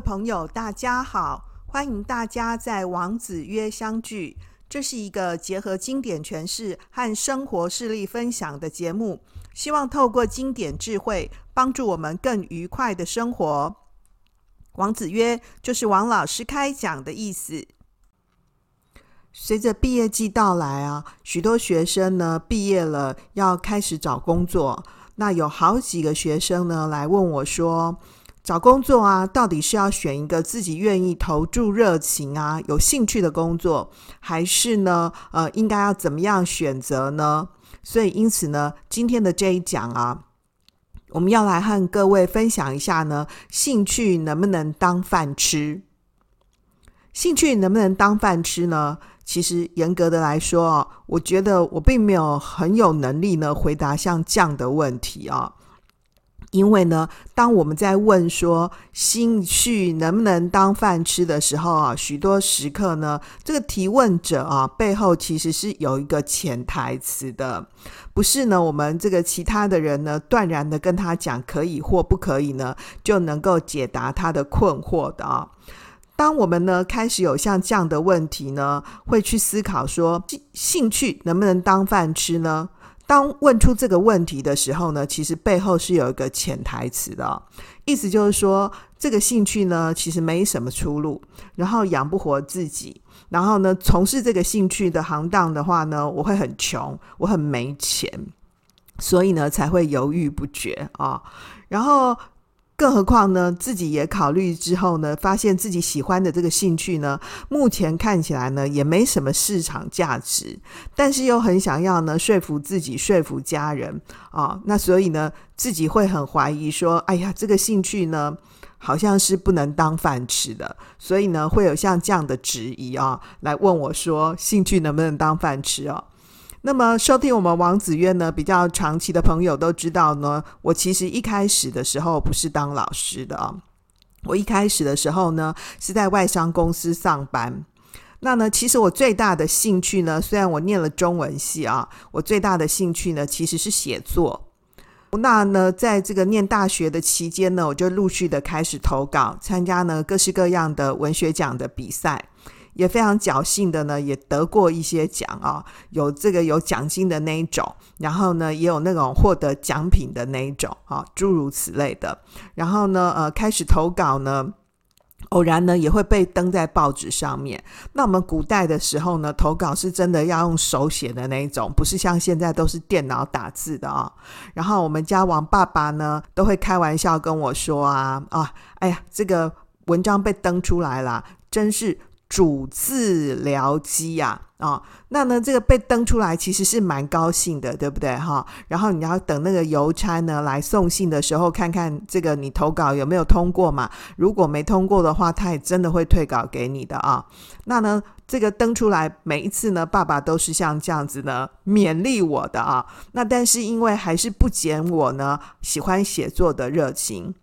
朋友，大家好！欢迎大家在王子约相聚。这是一个结合经典诠释和生活事例分享的节目，希望透过经典智慧，帮助我们更愉快的生活。王子约就是王老师开讲的意思。随着毕业季到来啊，许多学生呢毕业了，要开始找工作。那有好几个学生呢来问我说，找工作啊，到底是要选一个自己愿意投注热情啊、有兴趣的工作，还是呢，呃，应该要怎么样选择呢？所以，因此呢，今天的这一讲啊，我们要来和各位分享一下呢，兴趣能不能当饭吃？兴趣能不能当饭吃呢？其实严格的来说啊，我觉得我并没有很有能力呢，回答像这样的问题啊。因为呢，当我们在问说兴趣能不能当饭吃的时候啊，许多时刻呢，这个提问者啊背后其实是有一个潜台词的，不是呢我们这个其他的人呢断然的跟他讲可以或不可以呢，就能够解答他的困惑的啊。当我们呢开始有像这样的问题呢，会去思考说兴兴趣能不能当饭吃呢？当问出这个问题的时候呢，其实背后是有一个潜台词的，意思就是说，这个兴趣呢，其实没什么出路，然后养不活自己，然后呢，从事这个兴趣的行当的话呢，我会很穷，我很没钱，所以呢，才会犹豫不决啊，然后。更何况呢，自己也考虑之后呢，发现自己喜欢的这个兴趣呢，目前看起来呢也没什么市场价值，但是又很想要呢说服自己、说服家人啊，那所以呢自己会很怀疑说，哎呀，这个兴趣呢好像是不能当饭吃的，所以呢会有像这样的质疑啊，来问我说，兴趣能不能当饭吃哦？那么收听我们王子约呢，比较长期的朋友都知道呢，我其实一开始的时候不是当老师的啊，我一开始的时候呢是在外商公司上班。那呢，其实我最大的兴趣呢，虽然我念了中文系啊，我最大的兴趣呢其实是写作。那呢，在这个念大学的期间呢，我就陆续的开始投稿，参加呢各式各样的文学奖的比赛。也非常侥幸的呢，也得过一些奖啊，有这个有奖金的那一种，然后呢，也有那种获得奖品的那一种啊，诸如此类的。然后呢，呃，开始投稿呢，偶然呢也会被登在报纸上面。那我们古代的时候呢，投稿是真的要用手写的那一种，不是像现在都是电脑打字的啊。然后我们家王爸爸呢，都会开玩笑跟我说啊啊，哎呀，这个文章被登出来了，真是。主治疗机呀，啊、那呢，这个被登出来其实是蛮高兴的，对不对哈？然后你要等那个邮差呢来送信的时候，看看这个你投稿有没有通过嘛？如果没通过的话，他也真的会退稿给你的啊。那呢，这个登出来每一次呢，爸爸都是像这样子呢勉励我的啊。那但是因为还是不减我呢喜欢写作的热情。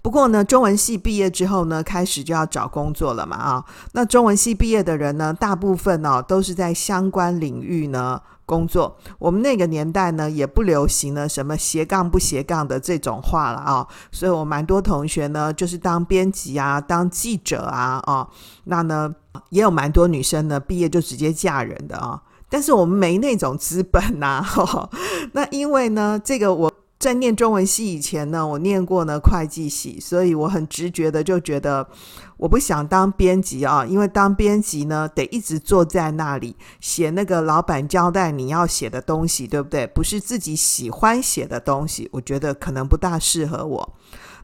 不过呢，中文系毕业之后呢，开始就要找工作了嘛啊。那中文系毕业的人呢，大部分呢、哦、都是在相关领域呢工作。我们那个年代呢，也不流行呢什么斜杠不斜杠的这种话了啊。所以我蛮多同学呢，就是当编辑啊，当记者啊啊。那呢，也有蛮多女生呢，毕业就直接嫁人的啊。但是我们没那种资本呐、啊。那因为呢，这个我。在念中文系以前呢，我念过呢会计系，所以我很直觉的就觉得我不想当编辑啊，因为当编辑呢得一直坐在那里写那个老板交代你要写的东西，对不对？不是自己喜欢写的东西，我觉得可能不大适合我。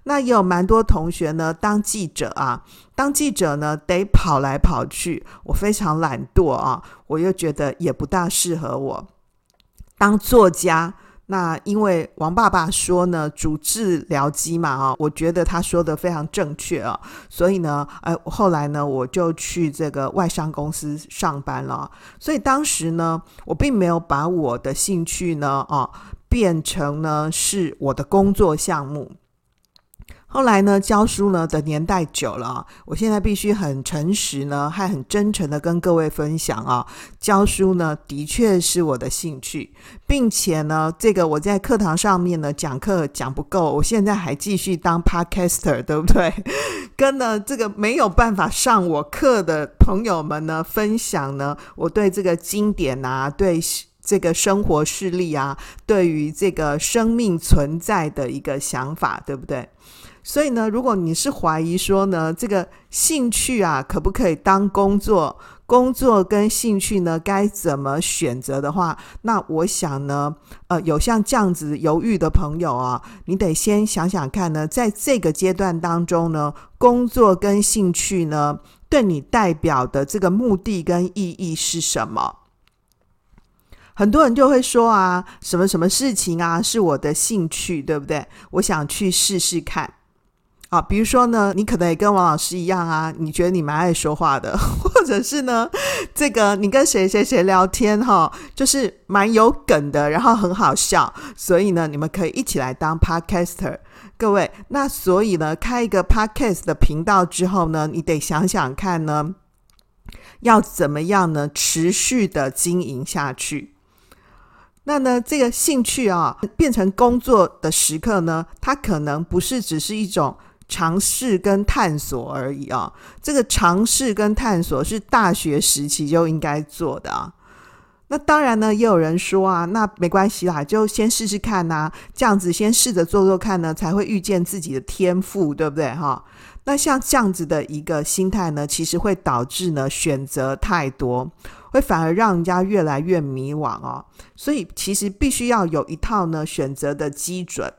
那也有蛮多同学呢当记者啊，当记者呢得跑来跑去，我非常懒惰啊，我又觉得也不大适合我。当作家。那因为王爸爸说呢，主治疗机嘛，啊，我觉得他说的非常正确啊，所以呢，哎，后来呢，我就去这个外商公司上班了。所以当时呢，我并没有把我的兴趣呢，啊，变成呢是我的工作项目。后来呢，教书呢的年代久了，我现在必须很诚实呢，还很真诚的跟各位分享啊，教书呢的确是我的兴趣，并且呢，这个我在课堂上面呢讲课讲不够，我现在还继续当 podcaster，对不对？跟呢这个没有办法上我课的朋友们呢分享呢，我对这个经典啊，对这个生活事例啊，对于这个生命存在的一个想法，对不对？所以呢，如果你是怀疑说呢，这个兴趣啊，可不可以当工作？工作跟兴趣呢，该怎么选择的话，那我想呢，呃，有像这样子犹豫的朋友啊，你得先想想看呢，在这个阶段当中呢，工作跟兴趣呢，对你代表的这个目的跟意义是什么？很多人就会说啊，什么什么事情啊，是我的兴趣，对不对？我想去试试看。啊，比如说呢，你可能也跟王老师一样啊，你觉得你蛮爱说话的，或者是呢，这个你跟谁谁谁聊天哈，就是蛮有梗的，然后很好笑，所以呢，你们可以一起来当 podcaster。各位，那所以呢，开一个 podcast 的频道之后呢，你得想想看呢，要怎么样呢，持续的经营下去。那呢，这个兴趣啊，变成工作的时刻呢，它可能不是只是一种。尝试跟探索而已啊，这个尝试跟探索是大学时期就应该做的啊。那当然呢，也有人说啊，那没关系啦，就先试试看呐，这样子先试着做做看呢，才会遇见自己的天赋，对不对哈？那像这样子的一个心态呢，其实会导致呢选择太多，会反而让人家越来越迷惘哦。所以其实必须要有一套呢选择的基准。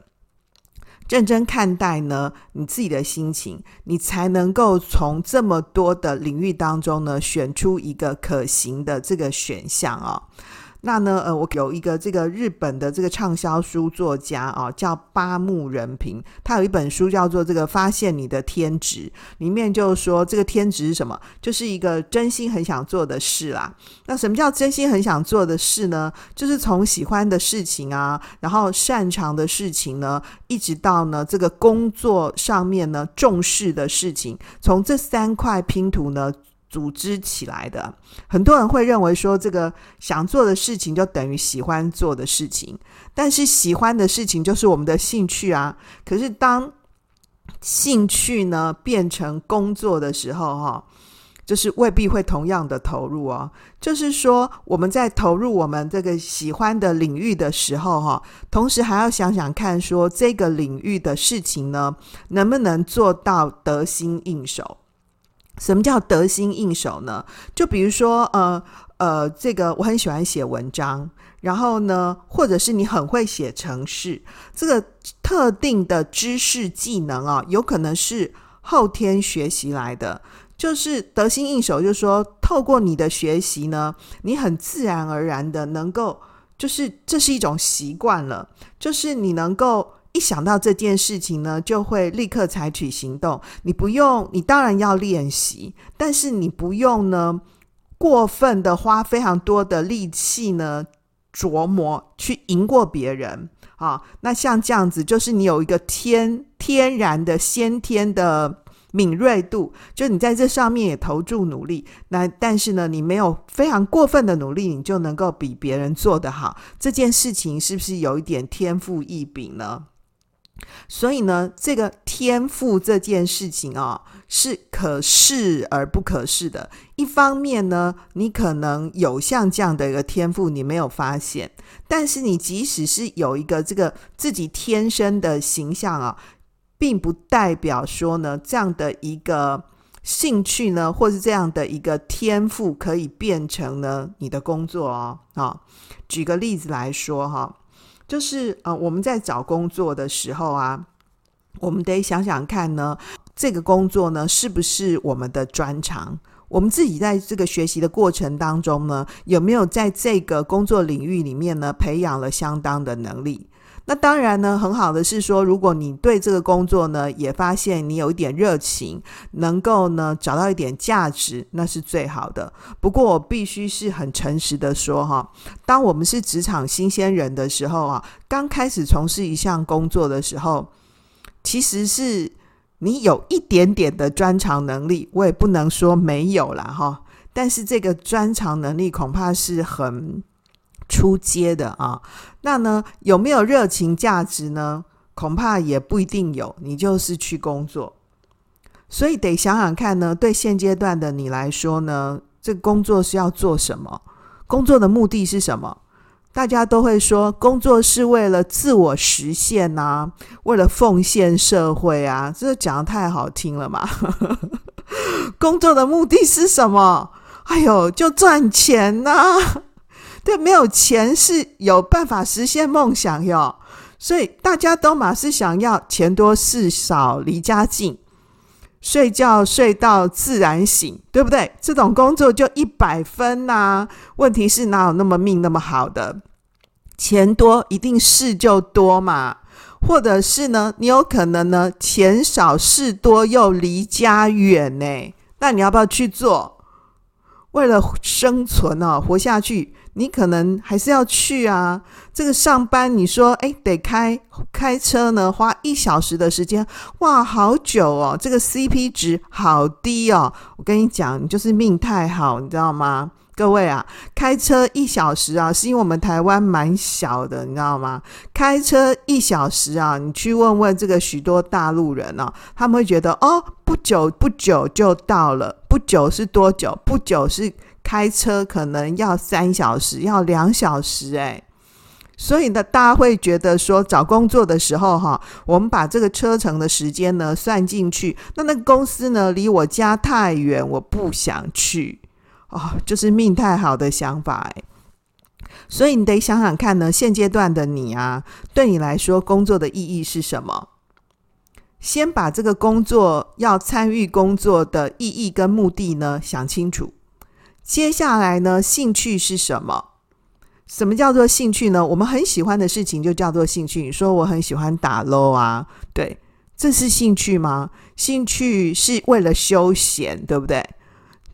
认真看待呢，你自己的心情，你才能够从这么多的领域当中呢，选出一个可行的这个选项啊。那呢，呃，我有一个这个日本的这个畅销书作家啊，叫八木仁平，他有一本书叫做《这个发现你的天职》，里面就说这个天职是什么？就是一个真心很想做的事啦。那什么叫真心很想做的事呢？就是从喜欢的事情啊，然后擅长的事情呢，一直到呢这个工作上面呢重视的事情，从这三块拼图呢。组织起来的，很多人会认为说，这个想做的事情就等于喜欢做的事情，但是喜欢的事情就是我们的兴趣啊。可是当兴趣呢变成工作的时候，哈，就是未必会同样的投入哦。就是说，我们在投入我们这个喜欢的领域的时候，哈，同时还要想想看，说这个领域的事情呢，能不能做到得心应手。什么叫得心应手呢？就比如说，呃呃，这个我很喜欢写文章，然后呢，或者是你很会写程式，这个特定的知识技能啊，有可能是后天学习来的。就是得心应手，就是说，透过你的学习呢，你很自然而然的能够，就是这是一种习惯了，就是你能够。一想到这件事情呢，就会立刻采取行动。你不用，你当然要练习，但是你不用呢，过分的花非常多的力气呢，琢磨去赢过别人啊。那像这样子，就是你有一个天天然的先天的敏锐度，就你在这上面也投注努力。那但是呢，你没有非常过分的努力，你就能够比别人做得好。这件事情是不是有一点天赋异禀呢？所以呢，这个天赋这件事情啊，是可视而不可视的。一方面呢，你可能有像这样的一个天赋，你没有发现；但是你即使是有一个这个自己天生的形象啊，并不代表说呢，这样的一个兴趣呢，或是这样的一个天赋，可以变成呢你的工作哦。啊，举个例子来说哈。就是呃，我们在找工作的时候啊，我们得想想看呢，这个工作呢是不是我们的专长？我们自己在这个学习的过程当中呢，有没有在这个工作领域里面呢，培养了相当的能力？那当然呢，很好的是说，如果你对这个工作呢，也发现你有一点热情，能够呢找到一点价值，那是最好的。不过我必须是很诚实的说哈，当我们是职场新鲜人的时候啊，刚开始从事一项工作的时候，其实是你有一点点的专长能力，我也不能说没有啦哈。但是这个专长能力恐怕是很出街的啊。那呢，有没有热情价值呢？恐怕也不一定有。你就是去工作，所以得想想看呢。对现阶段的你来说呢，这工作是要做什么？工作的目的是什么？大家都会说，工作是为了自我实现呐、啊，为了奉献社会啊，这讲得太好听了嘛。工作的目的是什么？哎呦，就赚钱呐、对，没有钱是有办法实现梦想哟。所以大家都嘛是想要钱多事少离家近，睡觉睡到自然醒，对不对？这种工作就一百分呐、啊。问题是哪有那么命那么好的？钱多一定事就多嘛，或者是呢，你有可能呢，钱少事多又离家远呢？那你要不要去做？为了生存哦，活下去，你可能还是要去啊。这个上班，你说诶，得开开车呢，花一小时的时间，哇，好久哦，这个 CP 值好低哦。我跟你讲，你就是命太好，你知道吗？各位啊，开车一小时啊，是因为我们台湾蛮小的，你知道吗？开车一小时啊，你去问问这个许多大陆人啊，他们会觉得哦，不久不久就到了，不久是多久？不久是开车可能要三小时，要两小时诶。所以呢，大家会觉得说找工作的时候哈，我们把这个车程的时间呢算进去，那那个公司呢离我家太远，我不想去。哦，就是命太好的想法哎，所以你得想想看呢，现阶段的你啊，对你来说工作的意义是什么？先把这个工作要参与工作的意义跟目的呢想清楚。接下来呢，兴趣是什么？什么叫做兴趣呢？我们很喜欢的事情就叫做兴趣。你说我很喜欢打捞啊，对，这是兴趣吗？兴趣是为了休闲，对不对？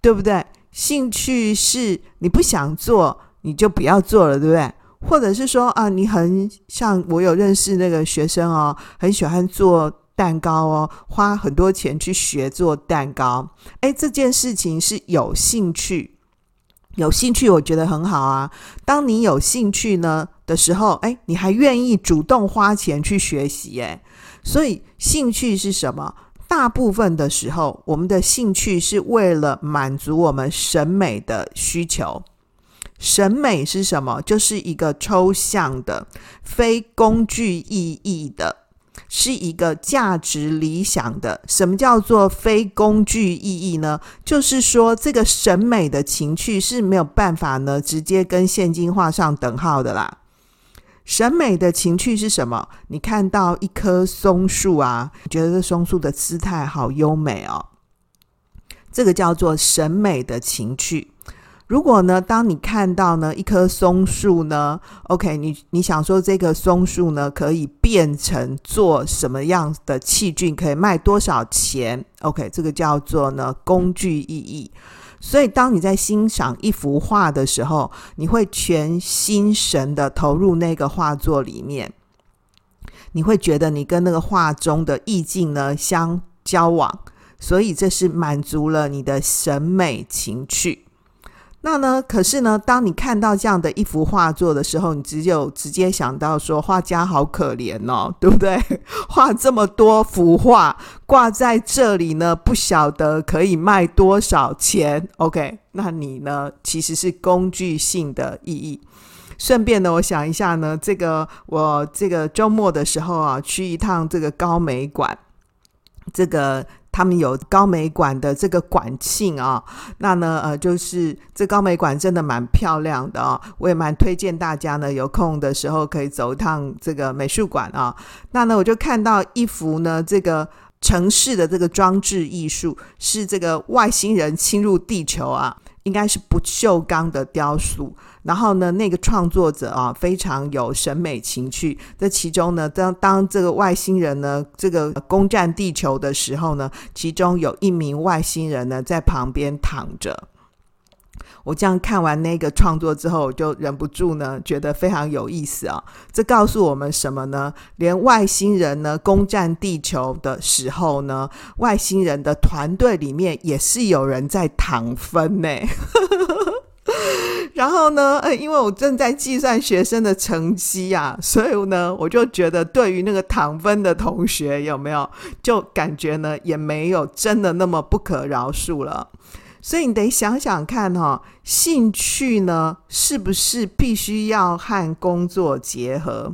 对不对？兴趣是你不想做，你就不要做了，对不对？或者是说啊，你很像我有认识那个学生哦，很喜欢做蛋糕哦，花很多钱去学做蛋糕。诶，这件事情是有兴趣，有兴趣，我觉得很好啊。当你有兴趣呢的时候，诶，你还愿意主动花钱去学习，诶，所以兴趣是什么？大部分的时候，我们的兴趣是为了满足我们审美的需求。审美是什么？就是一个抽象的、非工具意义的，是一个价值理想的。什么叫做非工具意义呢？就是说，这个审美的情趣是没有办法呢，直接跟现金画上等号的啦。审美的情趣是什么？你看到一棵松树啊，觉得这松树的姿态好优美哦，这个叫做审美的情趣。如果呢，当你看到呢一棵松树呢，OK，你你想说这个松树呢可以变成做什么样的器具，可以卖多少钱？OK，这个叫做呢工具意义。所以，当你在欣赏一幅画的时候，你会全心神的投入那个画作里面，你会觉得你跟那个画中的意境呢相交往，所以这是满足了你的审美情趣。那呢？可是呢，当你看到这样的一幅画作的时候，你只有直接想到说，画家好可怜哦，对不对？画这么多幅画挂在这里呢，不晓得可以卖多少钱。OK，那你呢？其实是工具性的意义。顺便呢，我想一下呢，这个我这个周末的时候啊，去一趟这个高美馆，这个。他们有高美馆的这个馆庆啊，那呢，呃，就是这高美馆真的蛮漂亮的啊，我也蛮推荐大家呢，有空的时候可以走一趟这个美术馆啊。那呢，我就看到一幅呢，这个城市的这个装置艺术，是这个外星人侵入地球啊。应该是不锈钢的雕塑，然后呢，那个创作者啊非常有审美情趣。这其中呢，当当这个外星人呢这个攻占地球的时候呢，其中有一名外星人呢在旁边躺着。我这样看完那个创作之后，我就忍不住呢，觉得非常有意思啊！这告诉我们什么呢？连外星人呢攻占地球的时候呢，外星人的团队里面也是有人在躺分呢。然后呢，呃，因为我正在计算学生的成绩啊，所以呢，我就觉得对于那个躺分的同学有没有，就感觉呢也没有真的那么不可饶恕了。所以你得想想看哈、兴趣呢是不是必须要和工作结合？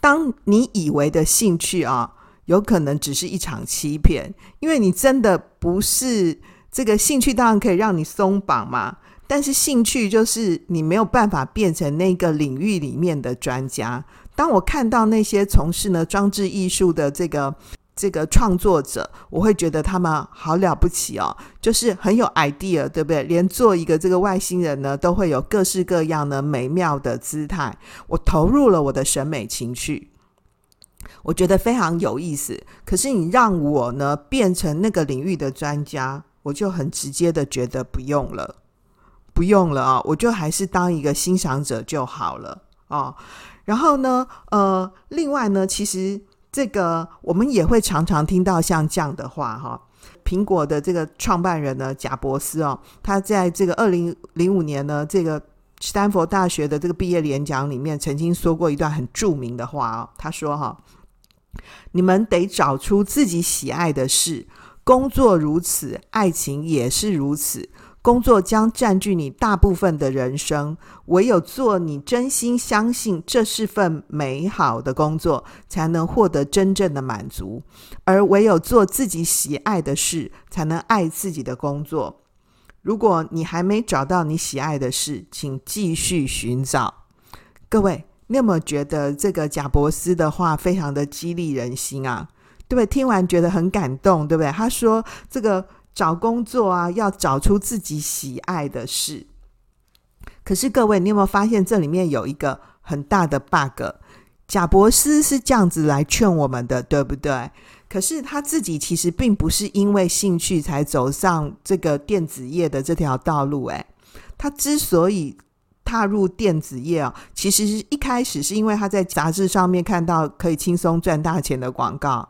当你以为的兴趣啊，有可能只是一场欺骗，因为你真的不是这个兴趣，当然可以让你松绑嘛。但是兴趣就是你没有办法变成那个领域里面的专家。当我看到那些从事呢装置艺术的这个这个创作者，我会觉得他们好了不起哦，就是很有 idea，对不对？连做一个这个外星人呢，都会有各式各样的美妙的姿态。我投入了我的审美情趣，我觉得非常有意思。可是你让我呢变成那个领域的专家，我就很直接的觉得不用了。不用了啊，我就还是当一个欣赏者就好了啊。然后呢，呃，另外呢，其实这个我们也会常常听到像这样的话哈。苹果的这个创办人呢，贾伯斯哦，他在这个二零零五年呢，这个斯坦福大学的这个毕业演讲里面，曾经说过一段很著名的话哦。他说哈，你们得找出自己喜爱的事，工作如此，爱情也是如此。工作将占据你大部分的人生，唯有做你真心相信这是份美好的工作，才能获得真正的满足；而唯有做自己喜爱的事，才能爱自己的工作。如果你还没找到你喜爱的事，请继续寻找。各位，你有没有觉得这个贾伯斯的话非常的激励人心啊？对不对？听完觉得很感动，对不对？他说这个。找工作啊，要找出自己喜爱的事。可是各位，你有没有发现这里面有一个很大的 bug？贾伯斯是这样子来劝我们的，对不对？可是他自己其实并不是因为兴趣才走上这个电子业的这条道路。诶，他之所以踏入电子业啊，其实是一开始是因为他在杂志上面看到可以轻松赚大钱的广告。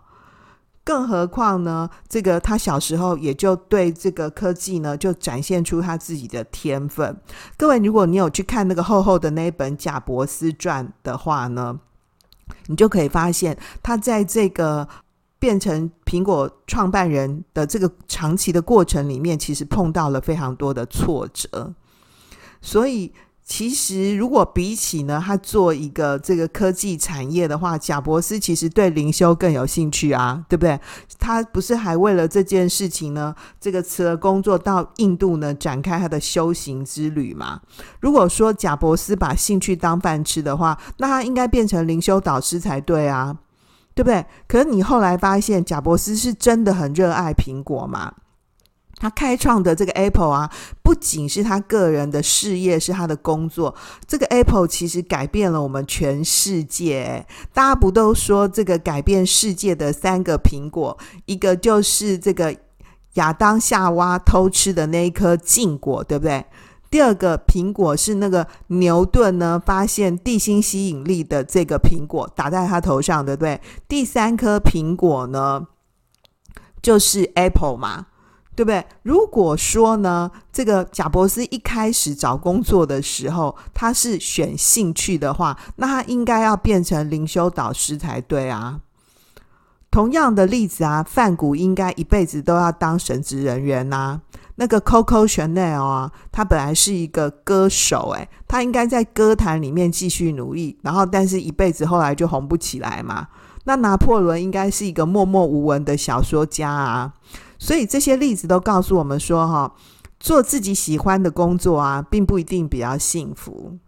更何况呢，这个他小时候也就对这个科技呢，就展现出他自己的天分。各位，如果你有去看那个厚厚的那一本《贾伯斯传》的话呢，你就可以发现，他在这个变成苹果创办人的这个长期的过程里面，其实碰到了非常多的挫折，所以。其实，如果比起呢，他做一个这个科技产业的话，贾伯斯其实对灵修更有兴趣啊，对不对？他不是还为了这件事情呢，这个辞了工作到印度呢，展开他的修行之旅嘛？如果说贾伯斯把兴趣当饭吃的话，那他应该变成灵修导师才对啊，对不对？可是你后来发现，贾伯斯是真的很热爱苹果嘛？他开创的这个 Apple 啊，不仅是他个人的事业，是他的工作。这个 Apple 其实改变了我们全世界。大家不都说这个改变世界的三个苹果，一个就是这个亚当夏娃偷吃的那一颗禁果，对不对？第二个苹果是那个牛顿呢发现地心吸引力的这个苹果，打在他头上，对不对？第三颗苹果呢，就是 Apple 嘛。对不对？如果说呢，这个贾伯斯一开始找工作的时候，他是选兴趣的话，那他应该要变成灵修导师才对啊。同样的例子啊，范谷应该一辈子都要当神职人员呐、那个 Coco Chanel 啊，他本来是一个歌手，诶，他应该在歌坛里面继续努力，然后但是一辈子后来就红不起来嘛。那拿破仑应该是一个默默无闻的小说家啊。所以这些例子都告诉我们说，哈，做自己喜欢的工作啊，并不一定比较幸福。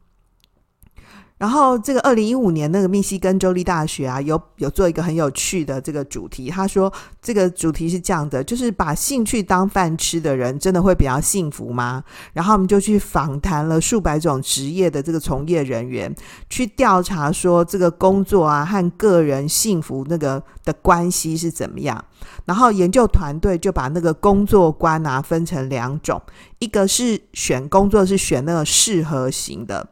然后这个二零一五年那个密西根州立大学啊，有有做一个很有趣的这个主题。他说这个主题是这样的，就是把兴趣当饭吃的人，真的会比较幸福吗？然后我们就去访谈了数百种职业的这个从业人员，去调查说这个工作啊和个人幸福那个的关系是怎么样。然后研究团队就把那个工作观啊分成两种，一个是选工作是选那个适合型的。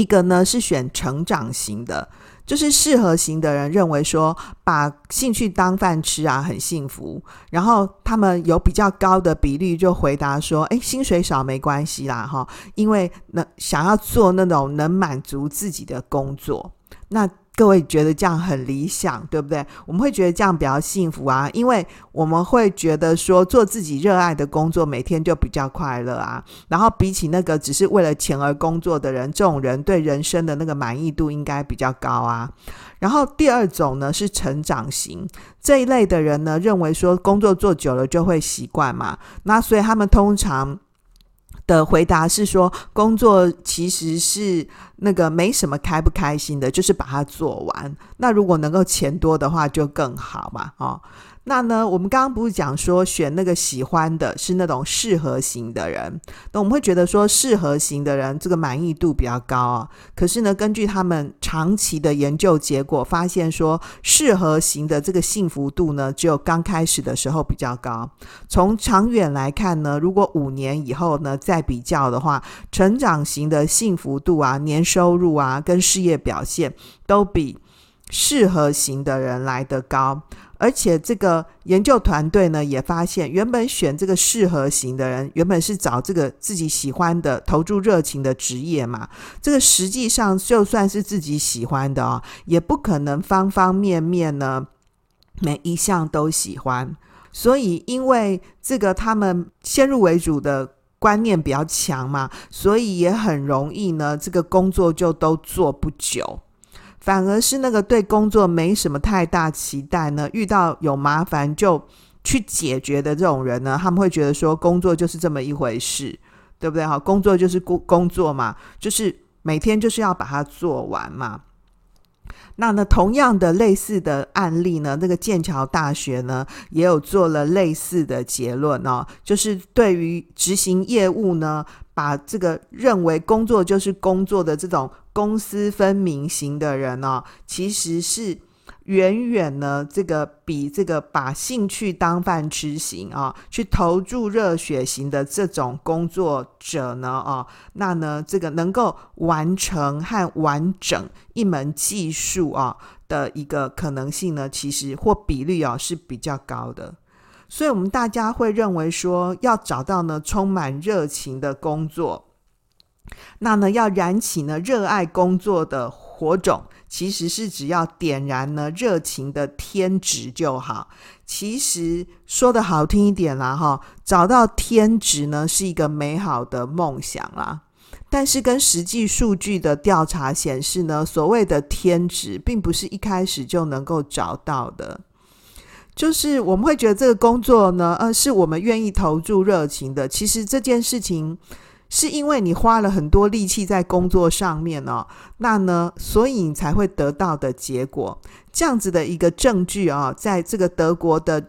一个呢是选成长型的，就是适合型的人认为说，把兴趣当饭吃啊，很幸福。然后他们有比较高的比例就回答说，诶，薪水少没关系啦，哈，因为能想要做那种能满足自己的工作，那。各位觉得这样很理想，对不对？我们会觉得这样比较幸福啊，因为我们会觉得说做自己热爱的工作，每天就比较快乐啊。然后比起那个只是为了钱而工作的人，这种人对人生的那个满意度应该比较高啊。然后第二种呢是成长型这一类的人呢，认为说工作做久了就会习惯嘛，那所以他们通常。的回答是说，工作其实是那个没什么开不开心的，就是把它做完。那如果能够钱多的话，就更好嘛，哦。那呢，我们刚刚不是讲说选那个喜欢的是那种适合型的人，那我们会觉得说适合型的人这个满意度比较高啊。可是呢，根据他们长期的研究结果，发现说适合型的这个幸福度呢，只有刚开始的时候比较高。从长远来看呢，如果五年以后呢再比较的话，成长型的幸福度啊、年收入啊跟事业表现都比适合型的人来得高。而且这个研究团队呢，也发现，原本选这个适合型的人，原本是找这个自己喜欢的、投注热情的职业嘛。这个实际上就算是自己喜欢的哦，也不可能方方面面呢，每一项都喜欢。所以，因为这个他们先入为主的观念比较强嘛，所以也很容易呢，这个工作就都做不久。反而是那个对工作没什么太大期待呢，遇到有麻烦就去解决的这种人呢，他们会觉得说工作就是这么一回事，对不对？哈，工作就是工工作嘛，就是每天就是要把它做完嘛。那呢，同样的类似的案例呢，那个剑桥大学呢也有做了类似的结论哦，就是对于执行业务呢，把这个认为工作就是工作的这种。公私分明型的人哦，其实是远远呢，这个比这个把兴趣当饭吃型啊，去投注热血型的这种工作者呢，哦，那呢，这个能够完成和完整一门技术啊的一个可能性呢，其实或比率啊是比较高的。所以，我们大家会认为说，要找到呢充满热情的工作。那呢，要燃起呢热爱工作的火种，其实是只要点燃呢热情的天职就好。其实说的好听一点啦，哈，找到天职呢是一个美好的梦想啦。但是跟实际数据的调查显示呢，所谓的天职并不是一开始就能够找到的。就是我们会觉得这个工作呢，呃，是我们愿意投注热情的。其实这件事情。是因为你花了很多力气在工作上面哦，那呢，所以你才会得到的结果。这样子的一个证据啊，在这个德国的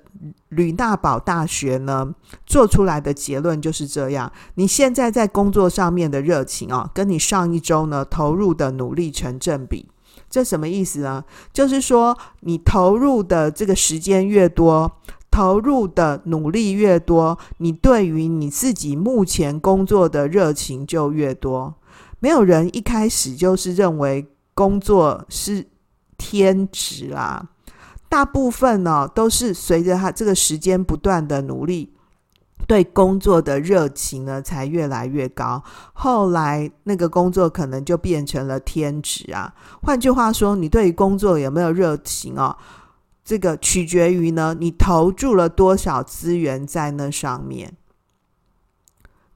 吕纳堡大学呢做出来的结论就是这样。你现在在工作上面的热情啊，跟你上一周呢投入的努力成正比。这什么意思呢？就是说你投入的这个时间越多。投入的努力越多，你对于你自己目前工作的热情就越多。没有人一开始就是认为工作是天职啦，大部分呢都是随着他这个时间不断的努力，对工作的热情呢才越来越高。后来那个工作可能就变成了天职啊。换句话说，你对于工作有没有热情哦？这个取决于呢，你投注了多少资源在那上面。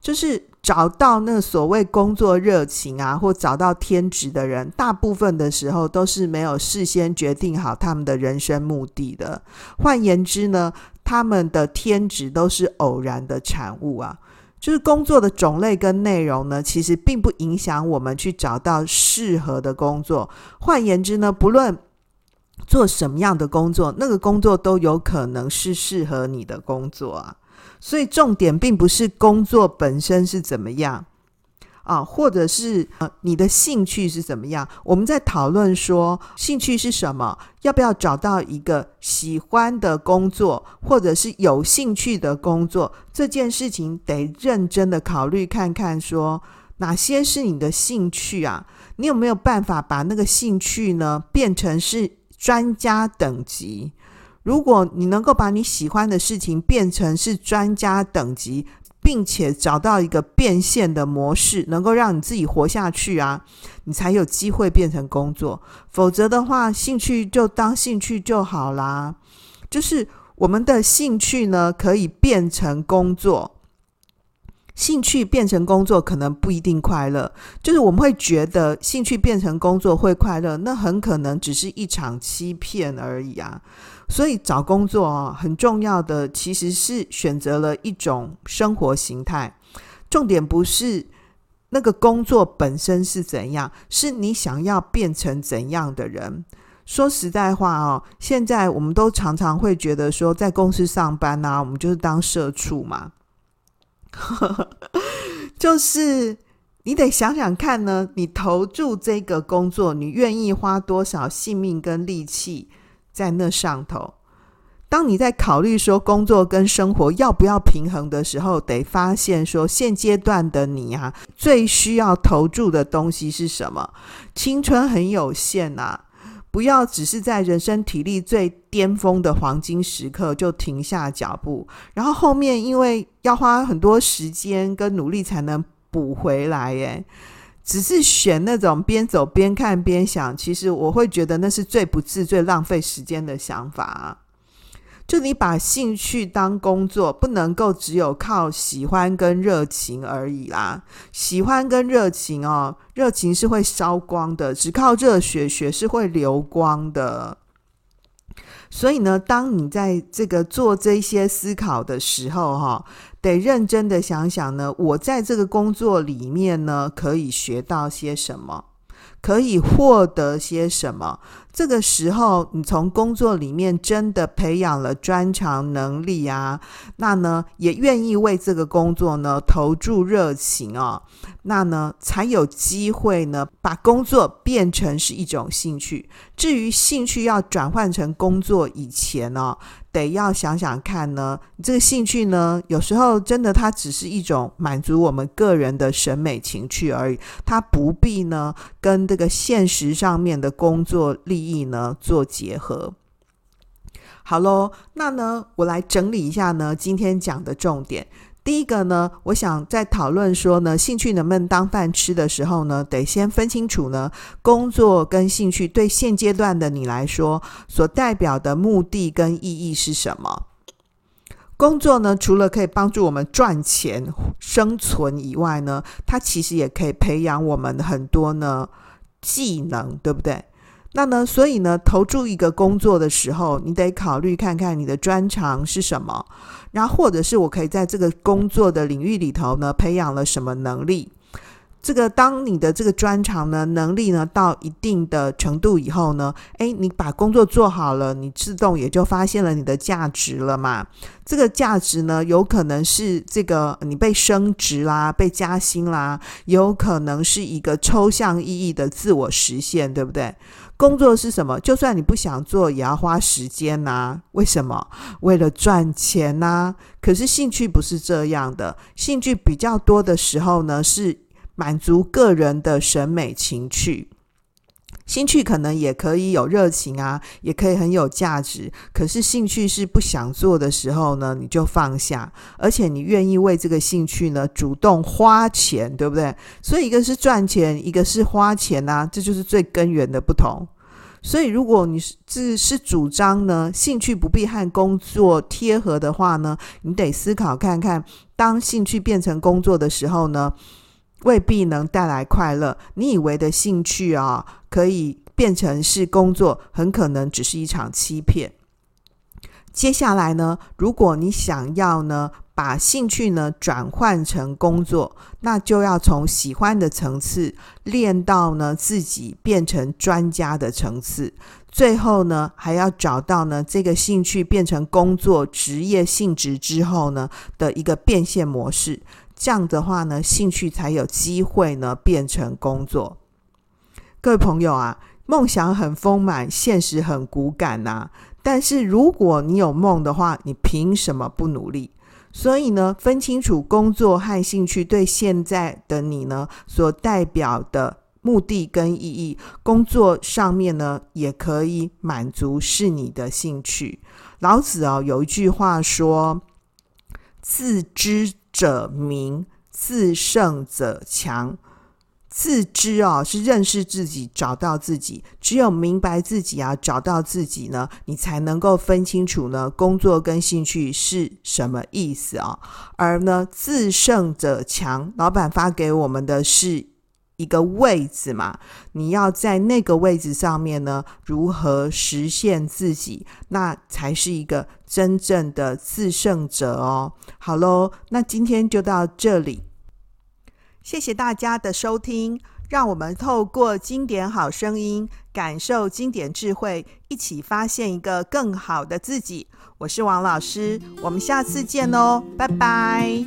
就是找到那所谓工作热情啊，或找到天职的人，大部分的时候都是没有事先决定好他们的人生目的的。换言之呢，他们的天职都是偶然的产物啊。就是工作的种类跟内容呢，其实并不影响我们去找到适合的工作。换言之呢，不论做什么样的工作，那个工作都有可能是适合你的工作啊。所以重点并不是工作本身是怎么样。啊，或者是呃，你的兴趣是怎么样？我们在讨论说兴趣是什么，要不要找到一个喜欢的工作，或者是有兴趣的工作？这件事情得认真的考虑看看，说哪些是你的兴趣啊？你有没有办法把那个兴趣呢变成是专家等级？如果你能够把你喜欢的事情变成是专家等级，并且找到一个变现的模式，能够让你自己活下去啊，你才有机会变成工作。否则的话，兴趣就当兴趣就好啦。就是我们的兴趣呢，可以变成工作。兴趣变成工作可能不一定快乐，就是我们会觉得兴趣变成工作会快乐，那很可能只是一场欺骗而已啊。所以找工作啊，很重要的其实是选择了一种生活形态，重点不是那个工作本身是怎样，是你想要变成怎样的人。说实在话哦，现在我们都常常会觉得说，在公司上班啊，我们就是当社畜嘛。就是你得想想看呢，你投注这个工作，你愿意花多少性命跟力气在那上头？当你在考虑说工作跟生活要不要平衡的时候，得发现说现阶段的你啊，最需要投注的东西是什么？青春很有限呐。不要只是在人生体力最巅峰的黄金时刻就停下脚步，然后后面因为要花很多时间跟努力才能补回来，耶，只是选那种边走边看边想，其实我会觉得那是最不智、最浪费时间的想法。就你把兴趣当工作，不能够只有靠喜欢跟热情而已啦。喜欢跟热情哦，热情是会烧光的，只靠热血，血是会流光的。所以呢，当你在这个做这些思考的时候，哈，得认真的想想呢，我在这个工作里面呢，可以学到些什么，可以获得些什么。这个时候，你从工作里面真的培养了专长能力啊，那呢，也愿意为这个工作呢投注热情哦，那呢，才有机会呢把工作变成是一种兴趣。至于兴趣要转换成工作以前呢，得要想想看呢，这个兴趣呢，有时候真的它只是一种满足我们个人的审美情趣而已，它不必呢跟这个现实上面的工作利意呢做结合。好喽，那呢，我来整理一下呢今天讲的重点。第一个呢，我想在讨论说呢，兴趣能不能当饭吃的时候呢，得先分清楚呢，工作跟兴趣对现阶段的你来说所代表的目的跟意义是什么？工作呢，除了可以帮助我们赚钱生存以外呢，它其实也可以培养我们很多呢技能，对不对？那呢，所以呢，投注一个工作的时候，你得考虑看看你的专长是什么，然后或者是我可以在这个工作的领域里头呢，培养了什么能力。这个当你的这个专长呢，能力呢到一定的程度以后呢，诶，你把工作做好了，你自动也就发现了你的价值了嘛。这个价值呢，有可能是这个你被升职啦，被加薪啦，有可能是一个抽象意义的自我实现，对不对？工作是什么？就算你不想做，也要花时间呐。为什么？为了赚钱呐。可是兴趣不是这样的，兴趣比较多的时候呢，是。满足个人的审美情趣，兴趣可能也可以有热情啊，也可以很有价值。可是兴趣是不想做的时候呢，你就放下，而且你愿意为这个兴趣呢主动花钱，对不对？所以一个是赚钱，一个是花钱啊，这就是最根源的不同。所以如果你是是主张呢，兴趣不必和工作贴合的话呢，你得思考看看，当兴趣变成工作的时候呢，未必能带来快乐。你以为的兴趣啊，可以变成是工作，很可能只是一场欺骗。接下来呢，如果你想要呢，把兴趣呢转换成工作，那就要从喜欢的层次练到呢自己变成专家的层次，最后呢还要找到呢这个兴趣变成工作职业性质之后呢的一个变现模式。这样的话呢，兴趣才有机会呢变成工作。各位朋友啊，梦想很丰满，现实很骨感呐、啊。但是如果你有梦的话，你凭什么不努力？所以呢，分清楚工作和兴趣对现在的你呢所代表的目的跟意义。工作上面呢也可以满足是你的兴趣。老子哦有一句话说：“自知者明，自胜者强。”自知哦，是认识自己，找到自己。只有明白自己啊，找到自己呢，你才能够分清楚呢，工作跟兴趣是什么意思啊。而呢，自胜者强，老板发给我们的是一个位置嘛，你要在那个位置上面呢，如何实现自己，那才是一个真正的自胜者哦。好喽，那今天就到这里。谢谢大家的收听，让我们透过经典好声音，感受经典智慧，一起发现一个更好的自己。我是王老师，我们下次见哦，拜拜。